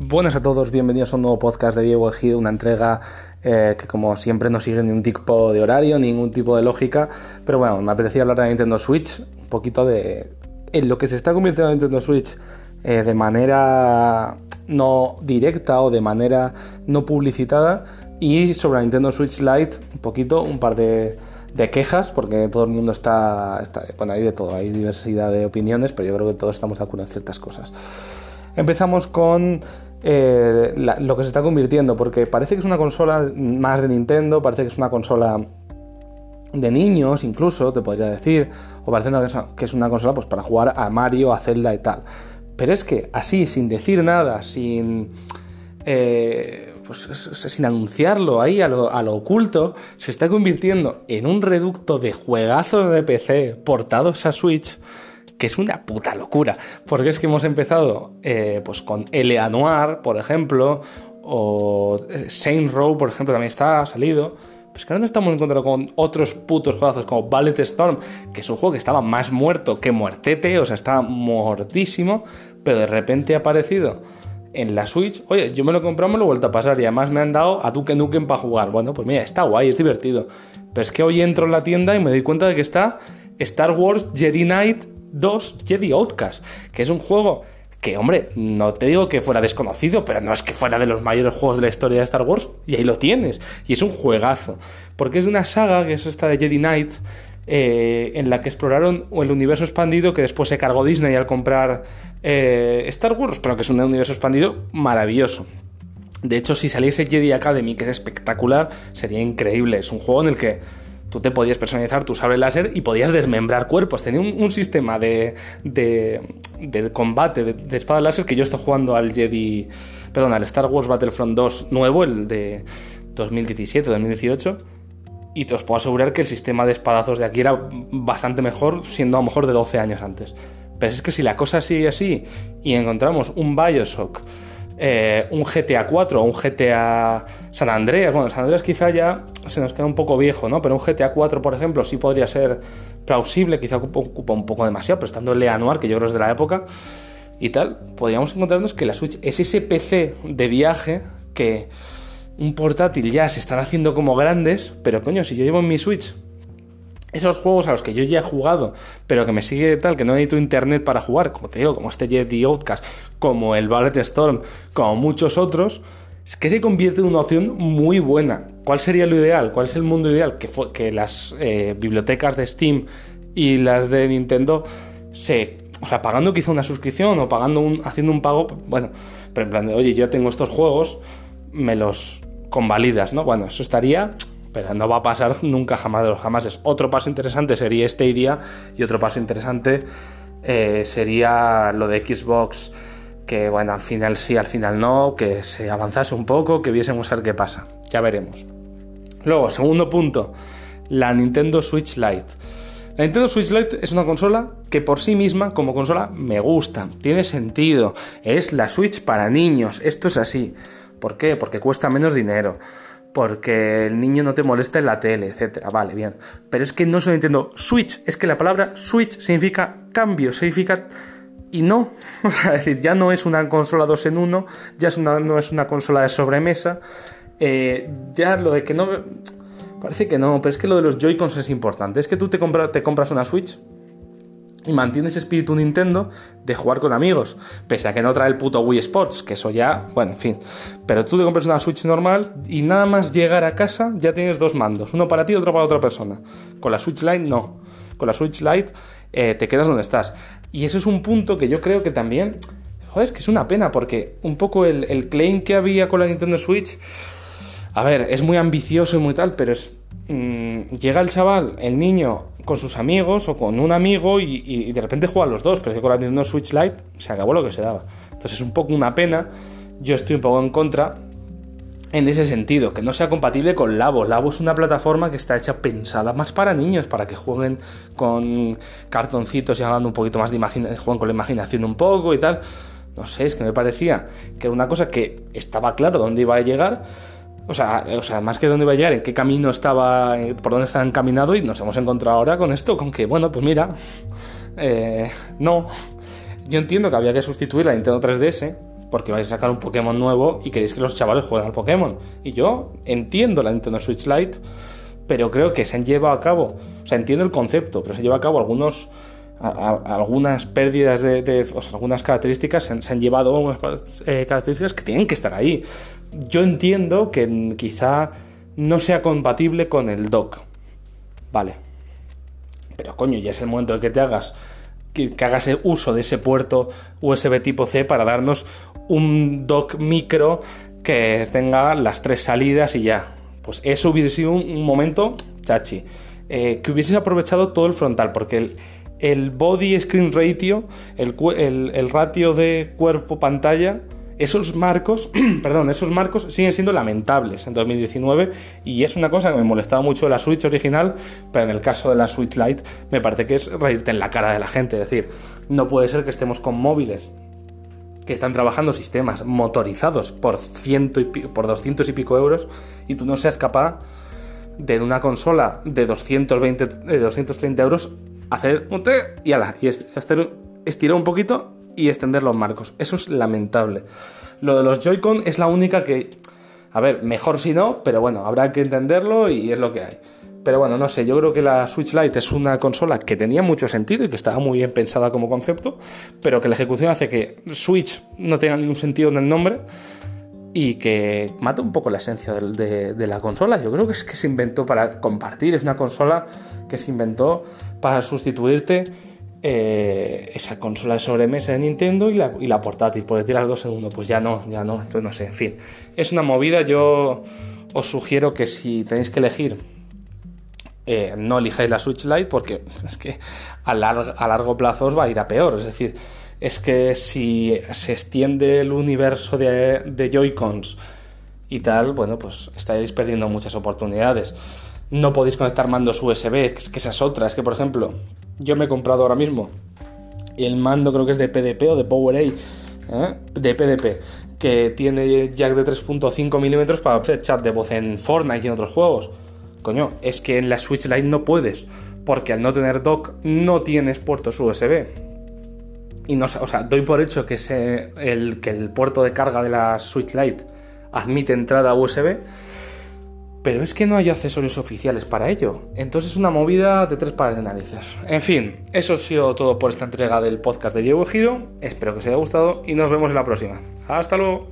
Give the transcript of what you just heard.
Buenas a todos, bienvenidos a un nuevo podcast de Diego Ejido, una entrega eh, que como siempre no sigue ningún tipo de horario, ningún tipo de lógica, pero bueno, me apetecía hablar de Nintendo Switch, un poquito de en lo que se está convirtiendo en Nintendo Switch eh, de manera no directa o de manera no publicitada y sobre la Nintendo Switch Lite un poquito, un par de, de quejas, porque todo el mundo está, está, bueno, hay de todo, hay diversidad de opiniones, pero yo creo que todos estamos de acuerdo en ciertas cosas. Empezamos con eh, lo que se está convirtiendo, porque parece que es una consola más de Nintendo, parece que es una consola de niños incluso, te podría decir, o parece que es una consola pues, para jugar a Mario, a Zelda y tal. Pero es que así, sin decir nada, sin... Eh, pues, sin anunciarlo ahí a lo, a lo, oculto, se está convirtiendo en un reducto de juegazos de PC portados a Switch que es una puta locura. Porque es que hemos empezado eh, pues con L.A. Noir, por ejemplo, o eh, Saint Row, por ejemplo, también está ha salido. Pues que ahora nos estamos encontrando con otros putos juegos como Ballet Storm, que es un juego que estaba más muerto que muertete, o sea, estaba mortísimo, pero de repente ha aparecido en la Switch. Oye, yo me lo he comprado, me lo he vuelto a pasar y además me han dado a Duke Nukem para jugar. Bueno, pues mira, está guay, es divertido. Pero es que hoy entro en la tienda y me doy cuenta de que está Star Wars Jedi Knight 2 Jedi Outcast, que es un juego que, hombre, no te digo que fuera desconocido, pero no es que fuera de los mayores juegos de la historia de Star Wars, y ahí lo tienes, y es un juegazo, porque es de una saga que es esta de Jedi Knight, eh, en la que exploraron el universo expandido que después se cargó Disney al comprar eh, Star Wars, pero que es un universo expandido maravilloso. De hecho, si saliese Jedi Academy, que es espectacular, sería increíble. Es un juego en el que tú te podías personalizar tu sable láser y podías desmembrar cuerpos. Tenía un, sistema de, de, combate de, de espada láser que yo estoy jugando al Jedi, perdón, al Star Wars Battlefront 2 nuevo, el de 2017-2018. Y te os puedo asegurar que el sistema de espadazos de aquí era bastante mejor, siendo a lo mejor de 12 años antes. Pero es que si la cosa sigue así y encontramos un Bioshock eh, un GTA 4 o un GTA San Andreas. Bueno, San Andreas quizá ya se nos queda un poco viejo, ¿no? Pero un GTA 4, por ejemplo, sí podría ser plausible, quizá ocupa, un poco demasiado, pero estando el Leanuar, que yo creo es de la época, y tal, podríamos encontrarnos que la Switch es ese PC de viaje que un portátil ya se están haciendo como grandes, pero coño, si yo llevo en mi Switch esos juegos a los que yo ya he jugado, pero que me sigue tal, que no necesito internet para jugar, como te digo, como este Jedi Outcast, como el Ballet Storm, como muchos otros, es que se convierte en una opción muy buena. ¿Cuál sería lo ideal? ¿Cuál es el mundo ideal? Que, que las eh, bibliotecas de Steam y las de Nintendo se. O sea, pagando quizá una suscripción o pagando un, haciendo un pago, bueno, pero en plan de, oye, yo tengo estos juegos, me los convalidas, ¿no? Bueno, eso estaría pero no va a pasar nunca jamás de los. Otro paso interesante sería este día y otro paso interesante eh, sería lo de Xbox, que bueno, al final sí, al final no, que se avanzase un poco, que viésemos a ver qué pasa. Ya veremos. Luego, segundo punto, la Nintendo Switch Lite. La Nintendo Switch Lite es una consola que por sí misma, como consola, me gusta, tiene sentido, es la Switch para niños, esto es así. ¿Por qué? Porque cuesta menos dinero porque el niño no te molesta en la tele, etcétera. Vale, bien. Pero es que no solo entiendo Switch, es que la palabra Switch significa cambio, significa. Y no, o sea, decir, ya no es una consola 2 en 1, ya no es una consola de sobremesa. Eh, ya lo de que no. Parece que no, pero es que lo de los Joy-Cons es importante. Es que tú te compras una Switch y mantienes espíritu Nintendo de jugar con amigos, pese a que no trae el puto Wii Sports, que eso ya, bueno, en fin. Pero tú te compras una Switch normal y nada más llegar a casa ya tienes dos mandos, uno para ti y otro para otra persona. Con la Switch Lite no. Con la Switch Lite eh, te quedas donde estás. Y ese es un punto que yo creo que también, joder, es que es una pena, porque un poco el, el claim que había con la Nintendo Switch, a ver, es muy ambicioso y muy tal, pero es Mm, llega el chaval, el niño, con sus amigos o con un amigo y, de repente juegan los dos, pero es que con la Nintendo Switch Lite se acabó lo que se daba. Entonces es un poco una pena, yo estoy un poco en contra en ese sentido, que no sea compatible con Labo. Labo es una plataforma que está hecha pensada más para niños, para que jueguen con cartoncitos y hagan un poquito más de imaginación, jueguen con la imaginación un poco y tal. No sé, es que me parecía que era una cosa que estaba claro dónde iba a llegar o sea, o sea, más que dónde iba a llegar, en qué camino estaba, eh, por dónde estaba encaminado y nos hemos encontrado ahora con esto, con que, bueno, pues mira, eh, no. Yo entiendo que había que sustituir la Nintendo 3DS, porque vais a sacar un Pokémon nuevo y queréis que los chavales jueguen al Pokémon. Y yo entiendo la Nintendo Switch Lite, pero creo que se han llevado a cabo, o sea, entiendo el concepto, pero se han llevado a cabo algunos algunas pérdidas de, o sea, algunas características se han, llevado algunas eh, características que tienen que estar ahí. Yo entiendo que quizá no sea compatible con el dock. Vale. Pero coño, ya es el momento de que te hagas que, hagas uso de ese puerto USB tipo C para darnos un dock micro que tenga las tres salidas y ya. Pues eso hubiese sido un, momento chachi. Eh, que hubieses aprovechado todo el frontal, porque el, el body screen ratio, el, ratio de cuerpo-pantalla, esos marcos, perdón, esos marcos siguen siendo lamentables en 2019 y es una cosa que me molestaba mucho de la Switch original, pero en el caso de la Switch Lite me parece que es reírte en la cara de la gente, es decir, no puede ser que estemos con móviles que están trabajando sistemas motorizados por, ciento y por 200 y pico euros y tú no seas capaz de una consola de 220, de 230 euros hacer un té y ala, y hacer, estirar un poquito y extender los marcos. Eso es lamentable. Lo de los Joy-Con es la única que, a ver, mejor si no, pero bueno, habrá que entenderlo y es lo que hay. Pero bueno, no sé, yo creo que la Switch Lite es una consola que tenía mucho sentido y que estaba muy bien pensada como concepto, pero que la ejecución hace que Switch no tenga ningún sentido en el nombre y que mata un poco la esencia de, la consola. Yo creo que es que se inventó para compartir, es una consola que se inventó para sustituirte eh, esa consola de sobremesa de Nintendo y la, y la portátil, porque tiras dos en uno, pues ya no, ya no, entonces no sé, en fin. Es una movida, yo os sugiero que si tenéis que elegir, eh, no elijáis la Switch Lite porque es que a, a largo plazo os va a ir a peor, es decir, es que si se extiende el universo de, de Joy-Cons y tal, bueno, pues estaréis perdiendo muchas oportunidades no podéis conectar mandos USB, es que esas otras, que por ejemplo, yo me he comprado ahora mismo el mando creo que es de PDP o de PowerA, ¿eh? de PDP, que tiene jack de 3.5 milímetros para hacer chat de voz en Fortnite y en otros juegos. Coño, es que en la Switch Lite no puedes, porque al no tener dock no tienes puertos USB. Y no, o sea, doy por hecho que, el, que el puerto de carga de la Switch Lite admite entrada USB, pero es que no hay accesorios oficiales para ello. Entonces es una movida de tres pares de narices. En fin, eso ha sido todo por esta entrega del podcast de Diego Ejido. Espero que os haya gustado y nos vemos en la próxima. Hasta luego.